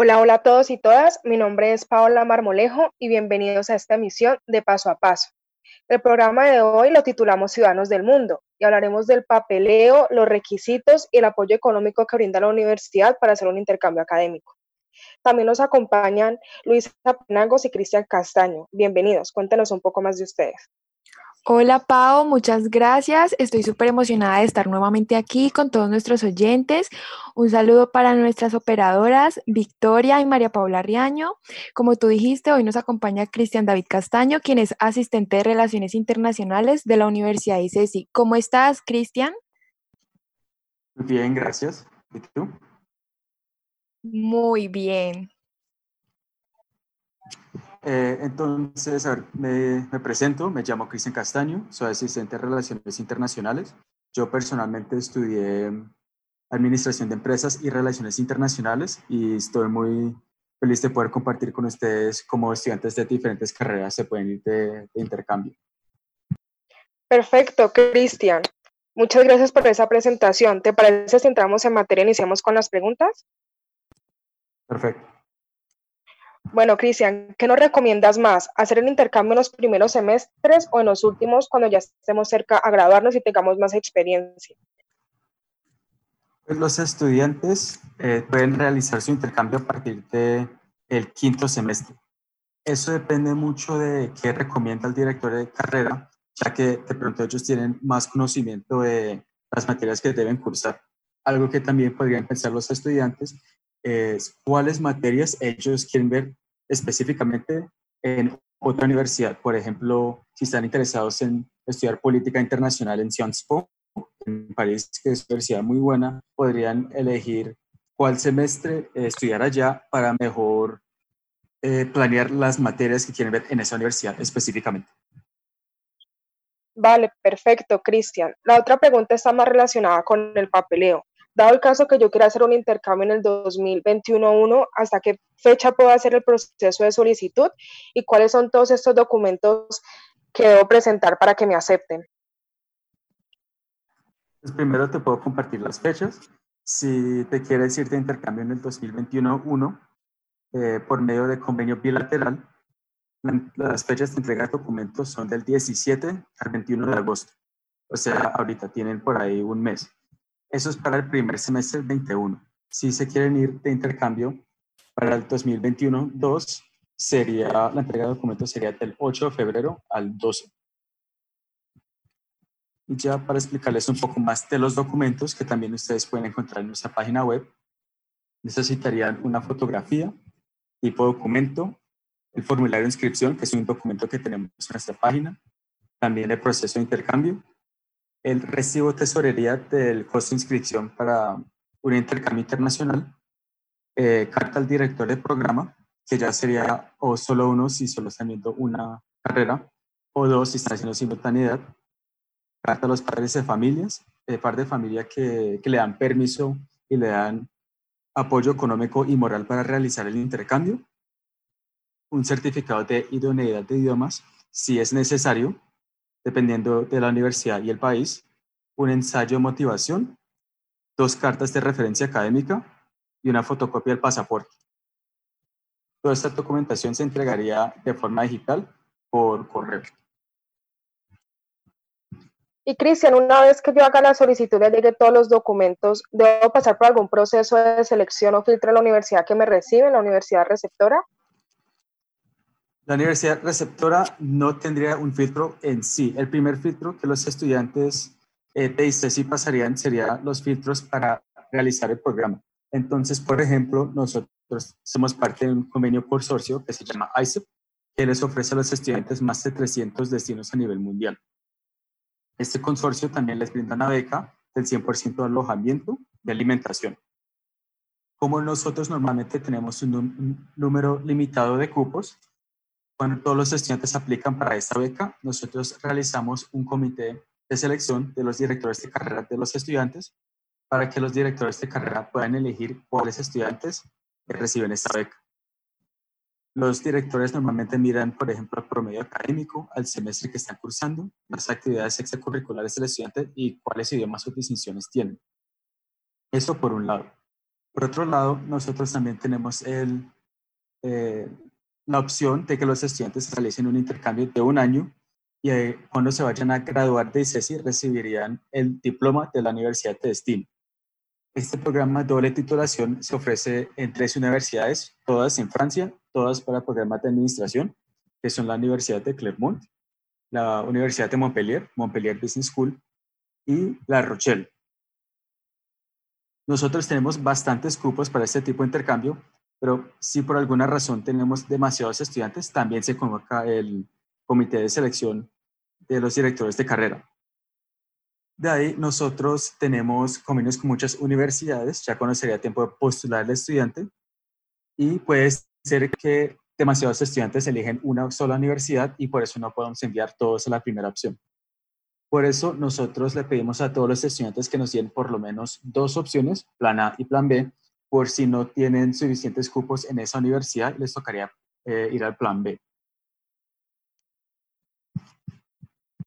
Hola, hola a todos y todas. Mi nombre es Paola Marmolejo y bienvenidos a esta emisión de Paso a Paso. El programa de hoy lo titulamos Ciudadanos del Mundo y hablaremos del papeleo, los requisitos y el apoyo económico que brinda la universidad para hacer un intercambio académico. También nos acompañan Luisa Penagos y Cristian Castaño. Bienvenidos, cuéntenos un poco más de ustedes. Hola Pau, muchas gracias. Estoy súper emocionada de estar nuevamente aquí con todos nuestros oyentes. Un saludo para nuestras operadoras Victoria y María Paula Riaño. Como tú dijiste, hoy nos acompaña Cristian David Castaño, quien es asistente de Relaciones Internacionales de la Universidad ICESI. ¿Cómo estás, Cristian? Bien, gracias. ¿Y tú? Muy bien. Eh, entonces, a ver, me, presento, me llamo Cristian Castaño, soy asistente de Relaciones Internacionales. Yo personalmente estudié Administración de Empresas y Relaciones Internacionales y estoy muy feliz de poder compartir con ustedes cómo estudiantes de diferentes carreras se pueden ir de, de intercambio. Perfecto, Cristian. Muchas gracias por esa presentación. ¿Te parece si entramos en materia e iniciamos con las preguntas? Perfecto. Bueno, Cristian, ¿qué nos recomiendas más? ¿Hacer el intercambio en los primeros semestres o en los últimos cuando ya estemos cerca a graduarnos y tengamos más experiencia? Pues los estudiantes eh, pueden realizar su intercambio a partir del el quinto semestre. Eso depende mucho de qué recomienda el director de carrera, ya que de pronto ellos tienen más conocimiento de las materias que deben cursar. Algo que también podrían pensar los estudiantes es cuáles materias ellos quieren ver específicamente en otra universidad. Por ejemplo, si están interesados en estudiar política internacional en Sciences Po, en París, que es una universidad muy buena, podrían elegir cuál semestre estudiar allá para mejor eh, planear las materias que quieren ver en esa universidad específicamente. Vale, perfecto, Cristian. La otra pregunta está más relacionada con el papeleo. Dado el caso que yo quiera hacer un intercambio en el 2021-1, ¿hasta qué fecha puedo hacer el proceso de solicitud y cuáles son todos estos documentos que debo presentar para que me acepten? Pues primero te puedo compartir las fechas. Si te quieres ir de intercambio en el 2021-1, eh, por medio de convenio bilateral, las fechas de entrega de documentos son del 17 al 21 de agosto. O sea, ahorita tienen por ahí un mes. Eso es para el primer semestre del 21. Si se quieren ir de intercambio para el 2021, 2 sería, la entrega de documentos sería del 8 de febrero al 12. Y ya para explicarles un poco más de los documentos que también ustedes pueden encontrar en nuestra página web, necesitarían una fotografía, tipo documento, el formulario de inscripción, que es un documento que tenemos en nuestra página, también el proceso de intercambio, el recibo tesorería del costo de inscripción para un intercambio internacional, eh, carta al director de programa, que ya sería o solo uno si solo están viendo una carrera, o dos si están haciendo simultaneidad, carta a los padres de familias, eh, padres de familia que, que le dan permiso y le dan apoyo económico y moral para realizar el intercambio, un certificado de idoneidad de idiomas, si es necesario, dependiendo de la universidad y el país, un ensayo de motivación, dos cartas de referencia académica y una fotocopia del pasaporte. Toda esta documentación se entregaría de forma digital por correo. Y Cristian, una vez que yo haga la solicitud y llegue todos los documentos, ¿debo pasar por algún proceso de selección o filtro en la universidad que me recibe, la universidad receptora? La universidad receptora no tendría un filtro en sí. El primer filtro que los estudiantes eh, de ICESI pasarían serían los filtros para realizar el programa. Entonces, por ejemplo, nosotros somos parte de un convenio consorcio que se llama ICEP, que les ofrece a los estudiantes más de 300 destinos a nivel mundial. Este consorcio también les brinda una beca del 100% de alojamiento y alimentación. Como nosotros normalmente tenemos un número limitado de cupos, cuando todos los estudiantes aplican para esta beca, nosotros realizamos un comité de selección de los directores de carrera de los estudiantes para que los directores de carrera puedan elegir cuáles estudiantes reciben esta beca. Los directores normalmente miran, por ejemplo, el promedio académico, al semestre que están cursando, las actividades extracurriculares del estudiante y cuáles idiomas o distinciones tienen. Eso por un lado. Por otro lado, nosotros también tenemos el, eh, la opción de que los estudiantes realicen un intercambio de un año y eh, cuando se vayan a graduar de ICESI recibirían el diploma de la universidad de destino. Este programa doble titulación se ofrece en tres universidades, todas en Francia, todas para programas de administración, que son la Universidad de Clermont, la Universidad de Montpellier, Montpellier Business School y La Rochelle. Nosotros tenemos bastantes cupos para este tipo de intercambio, pero si por alguna razón tenemos demasiados estudiantes, también se convoca el comité de selección de los directores de carrera. De ahí nosotros tenemos convenios con muchas universidades, ya conocería tiempo de postular al estudiante y puede ser que demasiados estudiantes eligen una sola universidad y por eso no podemos enviar todos a la primera opción. Por eso nosotros le pedimos a todos los estudiantes que nos den por lo menos dos opciones, plan A y plan B, por si no tienen suficientes cupos en esa universidad, les tocaría eh, ir al plan B.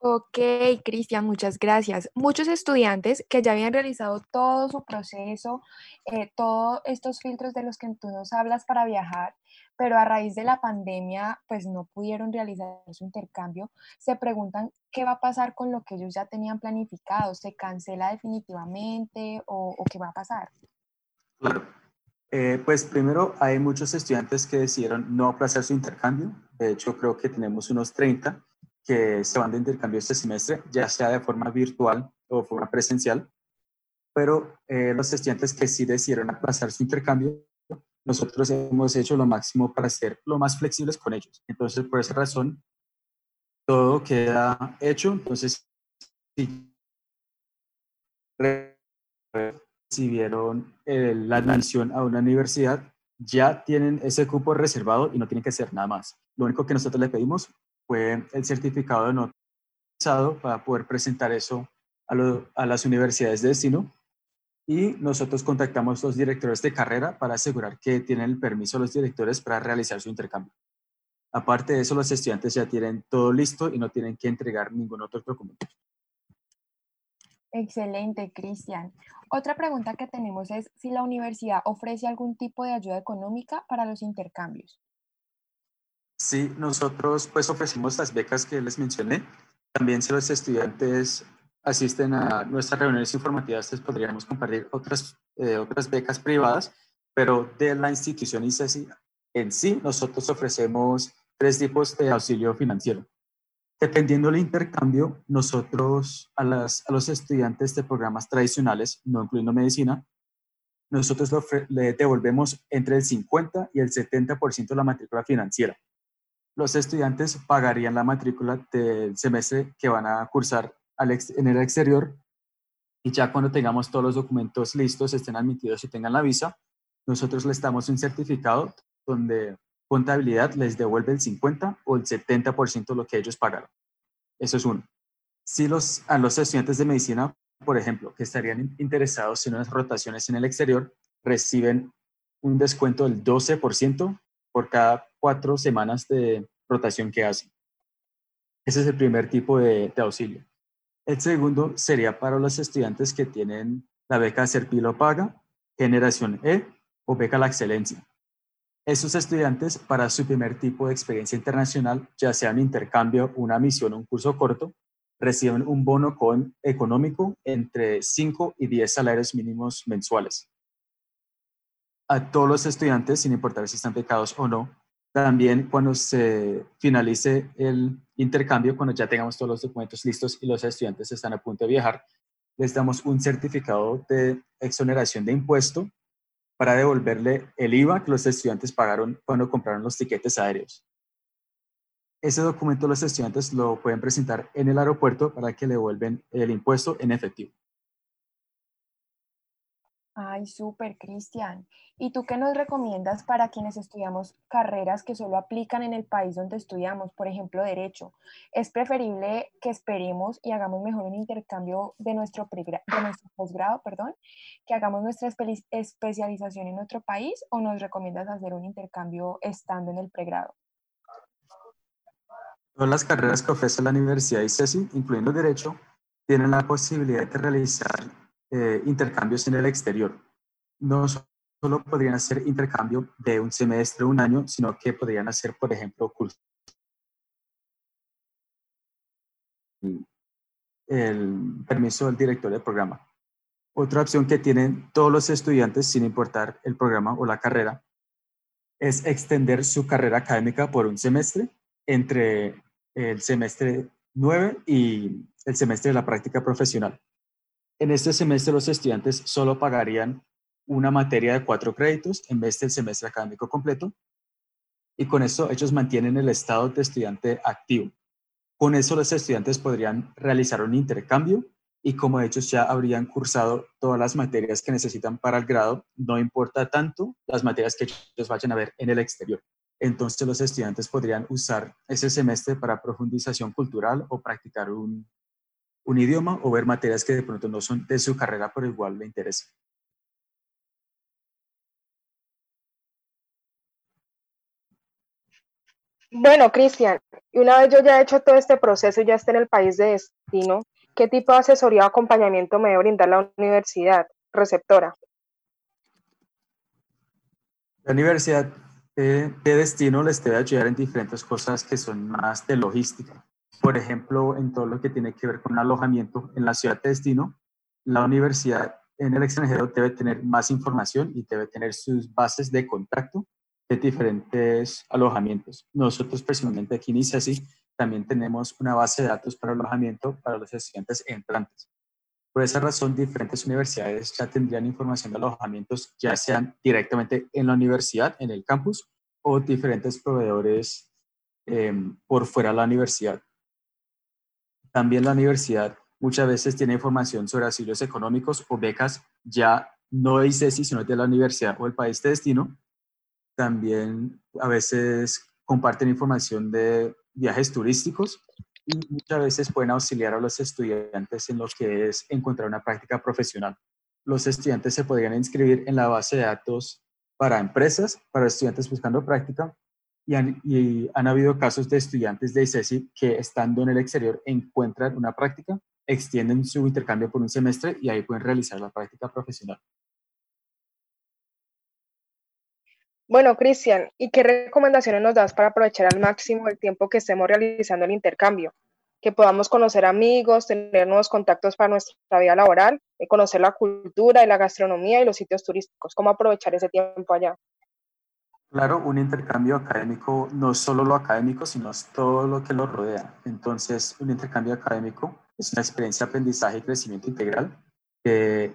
Ok, Cristian, muchas gracias. Muchos estudiantes que ya habían realizado todo su proceso, eh, todos estos filtros de los que tú nos hablas para viajar, pero a raíz de la pandemia, pues no pudieron realizar su intercambio, se preguntan qué va a pasar con lo que ellos ya tenían planificado, ¿se cancela definitivamente o, qué va a pasar? Claro. Eh, pues primero hay muchos estudiantes que decidieron no aplazar su intercambio. De hecho, creo que tenemos unos 30 que se van de intercambio este semestre, ya sea de forma virtual o forma presencial, pero eh, los estudiantes que sí decidieron aplazar su intercambio, nosotros hemos hecho lo máximo para ser lo más flexibles con ellos. Entonces, por esa razón, todo queda hecho. Entonces, si recibieron eh, la admisión a una universidad, ya tienen ese cupo reservado y no tienen que hacer nada más. Lo único que nosotros le pedimos fue el certificado de nota para poder presentar eso a, las universidades de destino y nosotros contactamos a los directores de carrera para asegurar que tienen el permiso los directores para realizar su intercambio. Aparte de eso, los estudiantes ya tienen todo listo y no tienen que entregar ningún otro documento. Excelente, Cristian. Otra pregunta que tenemos es si la universidad ofrece algún tipo de ayuda económica para los intercambios. Sí, nosotros pues ofrecemos las becas que les mencioné. También si los estudiantes asisten a nuestras reuniones informativas, podríamos compartir otras, eh, otras becas privadas, pero de la institución ICESI en sí, nosotros ofrecemos tres tipos de auxilio financiero. Dependiendo del intercambio, nosotros a, los estudiantes de programas tradicionales, no incluyendo medicina, nosotros le devolvemos entre el 50 y el 70% de la matrícula financiera. Los estudiantes pagarían la matrícula del semestre que van a cursar en el exterior y ya cuando tengamos todos los documentos listos, estén admitidos y tengan la visa, nosotros les damos un certificado donde contabilidad les devuelve el 50 o el 70% de lo que ellos pagaron. Eso es uno. Si los, a los estudiantes de medicina, por ejemplo, que estarían interesados en unas rotaciones en el exterior, reciben un descuento del 12% por cada cuatro semanas de rotación que hacen. Ese es el primer tipo de, auxilio. El segundo sería para los estudiantes que tienen la beca Serpilo Paga, Generación E o beca La Excelencia. Esos estudiantes, para su primer tipo de experiencia internacional, ya sea un intercambio, una misión o un curso corto, reciben un bono con económico entre 5 y 10 salarios mínimos mensuales a todos los estudiantes, sin importar si están becados o no. También cuando se finalice el intercambio, cuando ya tengamos todos los documentos listos y los estudiantes están a punto de viajar, les damos un certificado de exoneración de impuesto para devolverle el IVA que los estudiantes pagaron cuando compraron los tiquetes aéreos. Ese documento los estudiantes lo pueden presentar en el aeropuerto para que le devuelven el impuesto en efectivo. Ay, súper, Cristian. ¿Y tú qué nos recomiendas para quienes estudiamos carreras que solo aplican en el país donde estudiamos, por ejemplo, derecho? ¿Es preferible que esperemos y hagamos mejor un intercambio de nuestro, de nuestro posgrado, perdón, que hagamos nuestra especialización en otro país o nos recomiendas hacer un intercambio estando en el pregrado? Todas las carreras que ofrece la Universidad ICESI, incluyendo Derecho, tienen la posibilidad de realizar eh, intercambios en el exterior. Nosotros solo podrían hacer intercambio de un semestre un año, sino que podrían hacer, por ejemplo, cursos. El permiso del director del programa. Otra opción que tienen todos los estudiantes, sin importar el programa o la carrera, es extender su carrera académica por un semestre entre el semestre 9 y el semestre de la práctica profesional. En este semestre los estudiantes solo pagarían una materia de cuatro créditos en vez del semestre académico completo y con eso ellos mantienen el estado de estudiante activo. Con eso los estudiantes podrían realizar un intercambio y como ellos ya habrían cursado todas las materias que necesitan para el grado, no importa tanto las materias que ellos vayan a ver en el exterior. Entonces los estudiantes podrían usar ese semestre para profundización cultural o practicar un, un idioma o ver materias que de pronto no son de su carrera, pero igual le interesan. Bueno, Cristian, una vez yo ya he hecho todo este proceso y ya esté en el país de destino, ¿qué tipo de asesoría o acompañamiento me debe brindar la universidad receptora? La universidad de destino les debe ayudar en diferentes cosas que son más de logística. Por ejemplo, en todo lo que tiene que ver con alojamiento en la ciudad de destino, la universidad en el extranjero debe tener más información y debe tener sus bases de contacto de diferentes alojamientos. Nosotros personalmente aquí en ICESI también tenemos una base de datos para alojamiento para los estudiantes entrantes. Por esa razón, diferentes universidades ya tendrían información de alojamientos, ya sean directamente en la universidad, en el campus, o diferentes proveedores em, por fuera de la universidad. También la universidad muchas veces tiene información sobre asilos económicos o becas ya no de ICESI, sino de la universidad o el país de destino, también a veces comparten información de viajes turísticos y muchas veces pueden auxiliar a los estudiantes en lo que es encontrar una práctica profesional. Los estudiantes se podrían inscribir en la base de datos para empresas, para estudiantes buscando práctica, y han, y han habido casos de estudiantes de ICESI que estando en el exterior encuentran una práctica, extienden su intercambio por un semestre y ahí pueden realizar la práctica profesional. Bueno, Cristian, ¿y qué recomendaciones nos das para aprovechar al máximo el tiempo que estemos realizando el intercambio? Que podamos conocer amigos, tener nuevos contactos para nuestra vida laboral, eh, conocer la cultura y la gastronomía y los sitios turísticos. ¿Cómo aprovechar ese tiempo allá? Claro, un intercambio académico no solo lo académico, sino todo lo que lo rodea. Entonces, un intercambio académico es una experiencia de aprendizaje y crecimiento integral que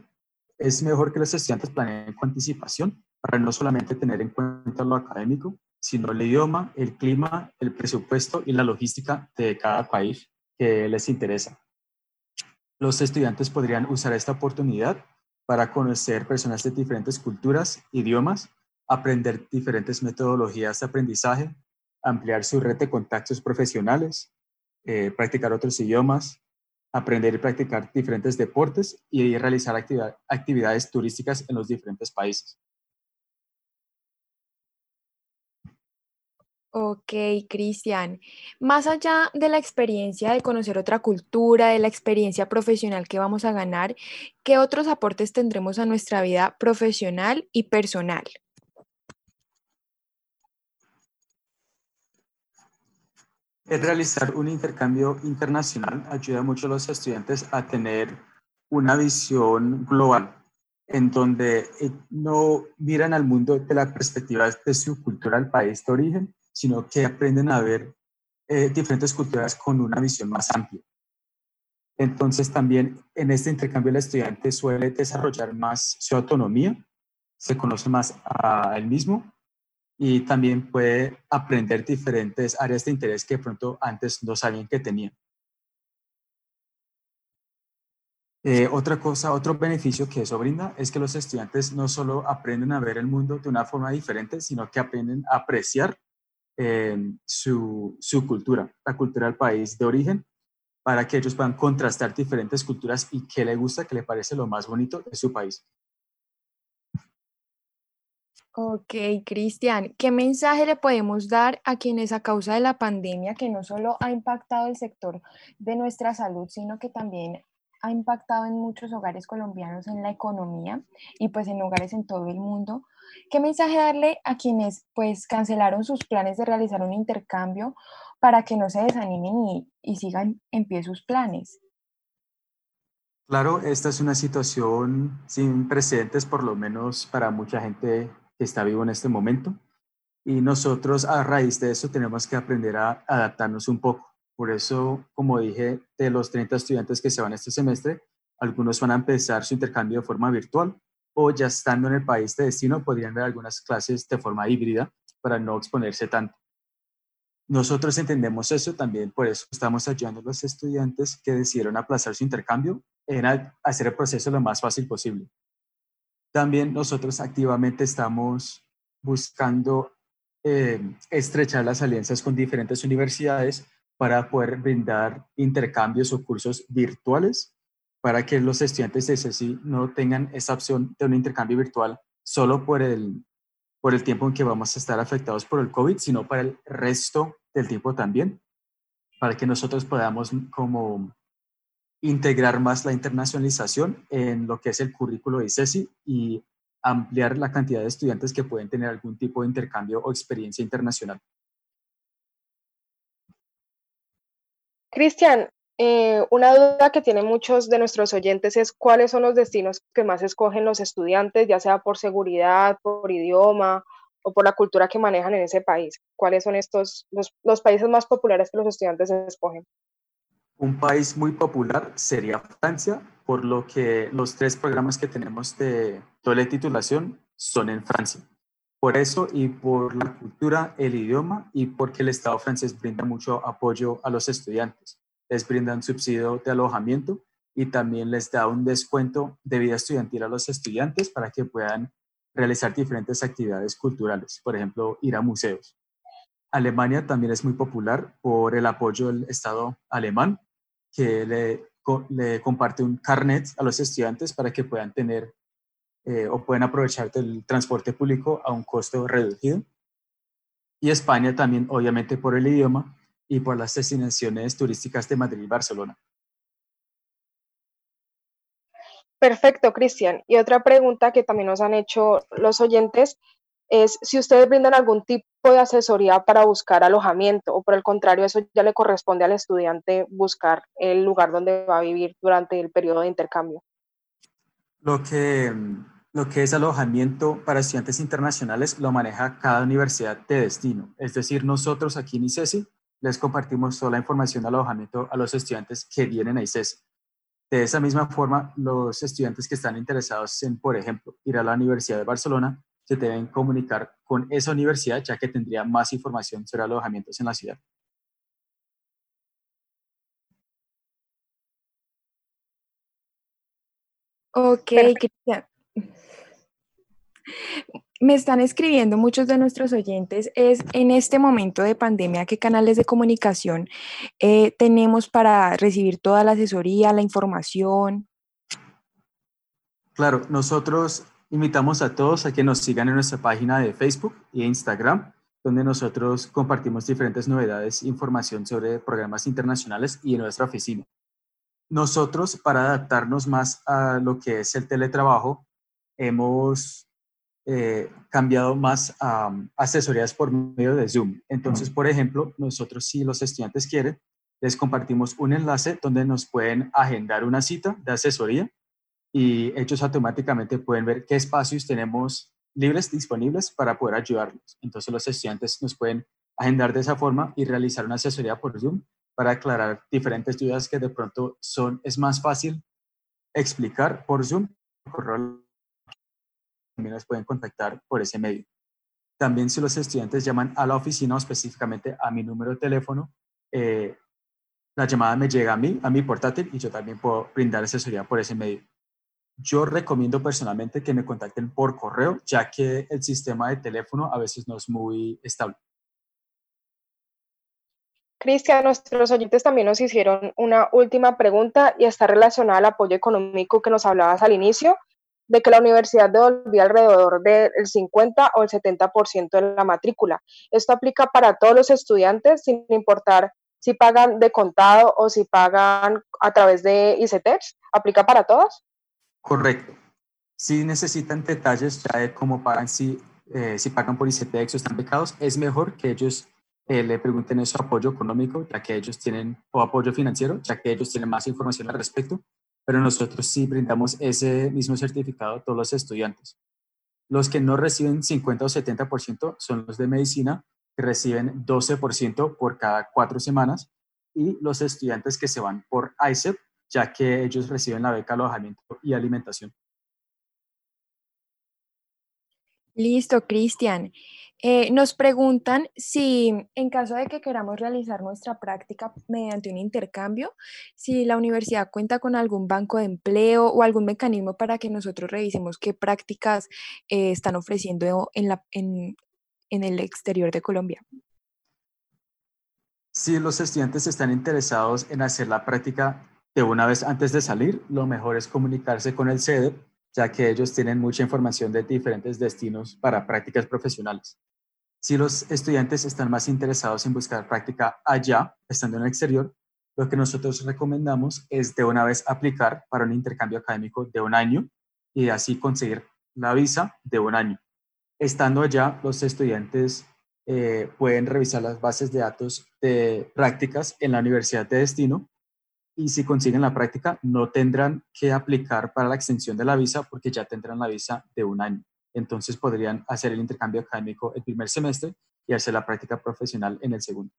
es mejor que los estudiantes planeen con anticipación para no solamente tener en cuenta lo académico, sino el idioma, el clima, el presupuesto y la logística de cada país que les interesa. Los estudiantes podrían usar esta oportunidad para conocer personas de diferentes culturas, idiomas, aprender diferentes metodologías de aprendizaje, ampliar su red de contactos profesionales, eh, practicar otros idiomas, aprender y practicar diferentes deportes y realizar actividades turísticas en los diferentes países. Ok, Cristian. Más allá de la experiencia de conocer otra cultura, de la experiencia profesional que vamos a ganar, ¿qué otros aportes tendremos a nuestra vida profesional y personal? El realizar un intercambio internacional ayuda mucho a los estudiantes a tener una visión global en donde eh, no miran al mundo de la perspectiva de su cultura, el país de origen, sino que aprenden a ver eh, diferentes culturas con una visión más amplia. Entonces también en este intercambio el estudiante suele desarrollar más su autonomía, se conoce más a él mismo y también puede aprender diferentes áreas de interés que pronto antes no sabían que tenía. Eh, otra cosa, otro beneficio que eso brinda es que los estudiantes no solo aprenden a ver el mundo de una forma diferente, sino que aprenden a apreciar su, su cultura, la cultura del país de origen, para que ellos puedan contrastar diferentes culturas y qué le gusta, qué le parece lo más bonito de su país. Ok, Cristian, ¿qué mensaje le podemos dar a quienes a causa de la pandemia, que no solo ha impactado el sector de nuestra salud, sino que también ha impactado en muchos hogares colombianos en la economía y pues en hogares en todo el mundo, ¿qué mensaje darle a quienes pues cancelaron sus planes de realizar un intercambio para que no se desanimen y, y sigan en pie sus planes? Claro, esta es una situación sin precedentes, por lo menos para mucha gente que está vivo en este momento. Y nosotros a raíz de eso tenemos que aprender a adaptarnos un poco. Por eso, como dije, de los 30 estudiantes que se van este semestre, algunos van a empezar su intercambio de forma virtual o ya estando en el país de destino podrían ver algunas clases de forma híbrida para no exponerse tanto. Nosotros entendemos eso también, por eso estamos ayudando a los estudiantes que decidieron aplazar su intercambio en hacer el proceso lo más fácil posible. También nosotros activamente estamos buscando eh, estrechar las alianzas con diferentes universidades para poder brindar intercambios o cursos virtuales para que los estudiantes de CECI no tengan esa opción de un intercambio virtual solo por el, por el tiempo en que vamos a estar afectados por el COVID, sino para el resto del tiempo también, para que nosotros podamos como integrar más la internacionalización en lo que es el currículo de CECI y ampliar la cantidad de estudiantes que pueden tener algún tipo de intercambio o experiencia internacional. Cristian, eh, una duda que tienen muchos de nuestros oyentes es cuáles son los destinos que más escogen los estudiantes, ya sea por seguridad, por idioma o por la cultura que manejan en ese país. ¿Cuáles son estos los países más populares que los estudiantes escogen? Un país muy popular sería Francia, por lo que los tres programas que tenemos de doble titulación son en Francia. Por eso y por la cultura, el idioma y porque el Estado francés brinda mucho apoyo a los estudiantes les brindan subsidio de alojamiento y también les da un descuento de vida estudiantil a los estudiantes para que puedan realizar diferentes actividades culturales, por ejemplo, ir a museos. Alemania también es muy popular por el apoyo del Estado alemán, que le, comparte un carnet a los estudiantes para que puedan tener eh, o puedan aprovechar del transporte público a un costo reducido. Y España también, obviamente, por el idioma, y por las destinaciones turísticas de Madrid y Barcelona. Perfecto, Cristian. Y otra pregunta que también nos han hecho los oyentes es si ustedes brindan algún tipo de asesoría para buscar alojamiento o por el contrario, eso ya le corresponde al estudiante buscar el lugar donde va a vivir durante el periodo de intercambio. Lo que, lo que es alojamiento para estudiantes internacionales lo maneja cada universidad de destino. Es decir, nosotros aquí en ICESI les compartimos toda la información de alojamiento a los estudiantes que vienen a ICES. De esa misma forma, los estudiantes que están interesados en, por ejemplo, ir a la Universidad de Barcelona, se deben comunicar con esa universidad, ya que tendría más información sobre alojamientos en la ciudad. Ok, Cristian me están escribiendo muchos de nuestros oyentes es en este momento de pandemia, ¿qué canales de comunicación eh, tenemos para recibir toda la asesoría, la información? Claro, nosotros invitamos a todos a que nos sigan en nuestra página de Facebook e Instagram, donde nosotros compartimos diferentes novedades, información sobre programas internacionales y en nuestra oficina. Nosotros, para adaptarnos más a lo que es el teletrabajo, hemos eh, cambiado más a asesorías por medio de Zoom. Entonces, por ejemplo, nosotros si los estudiantes quieren, les compartimos un enlace donde nos pueden agendar una cita de asesoría y ellos automáticamente pueden ver qué espacios tenemos libres disponibles para poder ayudarlos. Entonces los estudiantes nos pueden agendar de esa forma y realizar una asesoría por Zoom para aclarar diferentes dudas que de pronto son, es más fácil explicar por Zoom, por también nos pueden contactar por ese medio. También si los estudiantes llaman a la oficina o específicamente a mi número de teléfono, eh, la llamada me llega a mí, a mi portátil, y yo también puedo brindar asesoría por ese medio. Yo recomiendo personalmente que me contacten por correo, ya que el sistema de teléfono a veces no es muy estable. Cristian, nuestros oyentes también nos hicieron una última pregunta y está relacionada al apoyo económico que nos hablabas al inicio de que la universidad devolvía alrededor del 50 o el 70% de la matrícula. Esto aplica para todos los estudiantes, sin importar si pagan de contado o si pagan a través de ICETEX. ¿Aplica para todos? Correcto. Si necesitan detalles ya de cómo pagan, si, eh, si pagan por ICETEX o están becados, es mejor que ellos eh, le pregunten eso apoyo económico, ya que ellos tienen, o apoyo financiero, ya que ellos tienen más información al respecto, pero nosotros sí brindamos ese mismo certificado a todos los estudiantes. Los que no reciben 50 o 70% son los de medicina, que reciben 12% por cada cuatro semanas, y los estudiantes que se van por ICEP, ya que ellos reciben la beca alojamiento y alimentación. Listo, Cristian. Eh, nos preguntan si en caso de que queramos realizar nuestra práctica mediante un intercambio, si la universidad cuenta con algún banco de empleo o algún mecanismo para que nosotros revisemos qué prácticas eh, están ofreciendo en, la, en, en el exterior de Colombia. Si los estudiantes están interesados en hacer la práctica de una vez antes de salir, lo mejor es comunicarse con el CEDEP ya que ellos tienen mucha información de diferentes destinos para prácticas profesionales. Si los estudiantes están más interesados en buscar práctica allá, estando en el exterior, lo que nosotros recomendamos es de una vez aplicar para un intercambio académico de un año y así conseguir la visa de un año. Estando allá, los estudiantes eh, pueden revisar las bases de datos de prácticas en la universidad de destino y si consiguen la práctica no tendrán que aplicar para la extensión de la visa porque ya tendrán la visa de un año. Entonces podrían hacer el intercambio académico el primer semestre y hacer la práctica profesional en el segundo.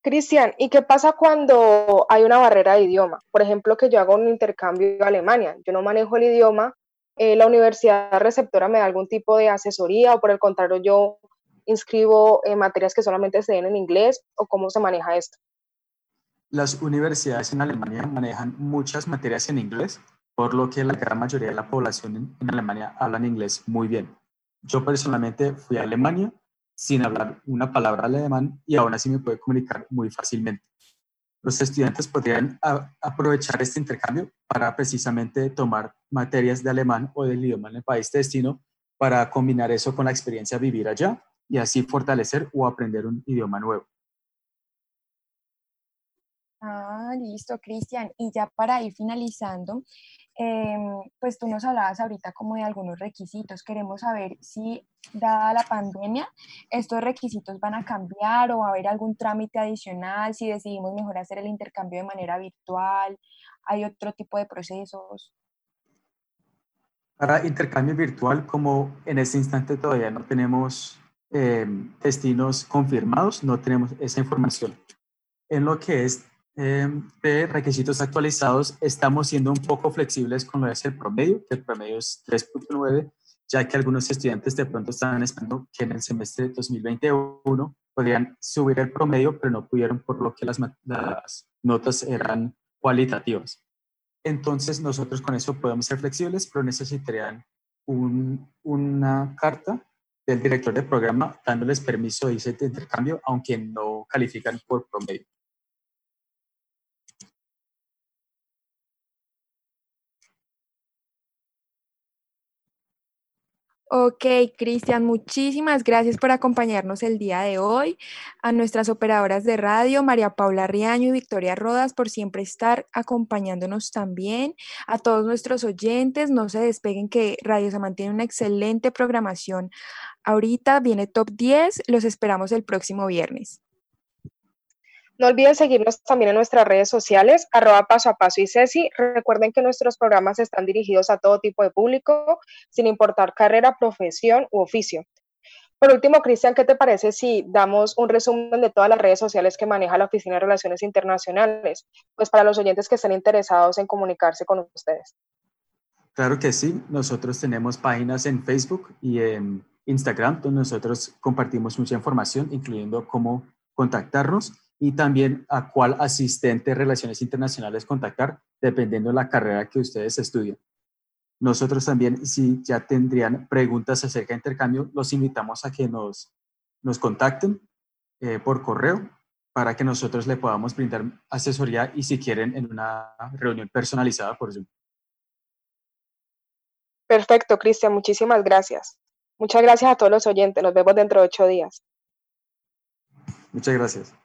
Cristian, ¿y qué pasa cuando hay una barrera de idioma? Por ejemplo, que yo hago un intercambio a Alemania, yo no manejo el idioma, eh, la universidad receptora me da algún tipo de asesoría o por el contrario yo inscribo eh, materias que solamente se den en inglés o cómo se maneja esto? Las universidades en Alemania manejan muchas materias en inglés, por lo que la gran mayoría de la población en, Alemania hablan inglés muy bien. Yo personalmente fui a Alemania sin hablar una palabra alemán y aún así me puedo comunicar muy fácilmente. Los estudiantes podrían aprovechar este intercambio para precisamente tomar materias de alemán o del idioma en el país de destino para combinar eso con la experiencia de vivir allá y así fortalecer o aprender un idioma nuevo. Ah, listo, Cristian. Y ya para ir finalizando, em, pues tú nos hablabas ahorita como de algunos requisitos. Queremos saber si, dada la pandemia, estos requisitos van a cambiar o va a haber algún trámite adicional, si decidimos mejor hacer el intercambio de manera virtual, hay otro tipo de procesos. Para intercambio virtual, como en este instante todavía no tenemos em, destinos confirmados, no tenemos esa información. En lo que es Em, de requisitos actualizados, estamos siendo un poco flexibles con lo que es el promedio, que el promedio es 3.9, ya que algunos estudiantes de pronto estaban esperando que en el semestre de 2021 podrían subir el promedio, pero no pudieron por lo que las, notas eran cualitativas. Entonces, nosotros con eso podemos ser flexibles, pero necesitarían un, una carta del director de programa dándoles permiso de ese intercambio, aunque no califican por promedio. Ok, Cristian, muchísimas gracias por acompañarnos el día de hoy. A nuestras operadoras de radio, María Paula Riaño y Victoria Rodas, por siempre estar acompañándonos también. A todos nuestros oyentes, no se despeguen que Radio se mantiene una excelente programación. Ahorita viene Top 10, los esperamos el próximo viernes. No olviden seguirnos también en nuestras redes sociales, arroba paso a paso y Ceci. Recuerden que nuestros programas están dirigidos a todo tipo de público, sin importar carrera, profesión u oficio. Por último, Cristian, ¿qué te parece si damos un resumen de todas las redes sociales que maneja la Oficina de Relaciones Internacionales? Pues para los oyentes que estén interesados en comunicarse con ustedes. Claro que sí. Nosotros tenemos páginas en Facebook y en Instagram, donde nosotros compartimos mucha información, incluyendo cómo contactarnos y también a cuál asistente de relaciones internacionales contactar, dependiendo de la carrera que ustedes estudian. Nosotros también, si ya tendrían preguntas acerca de intercambio, los invitamos a que nos, nos contacten eh, por correo para que nosotros le podamos brindar asesoría y si quieren en una reunión personalizada por Zoom. Perfecto, Cristian, muchísimas gracias. Muchas gracias a todos los oyentes. Nos vemos dentro de ocho días. Muchas gracias.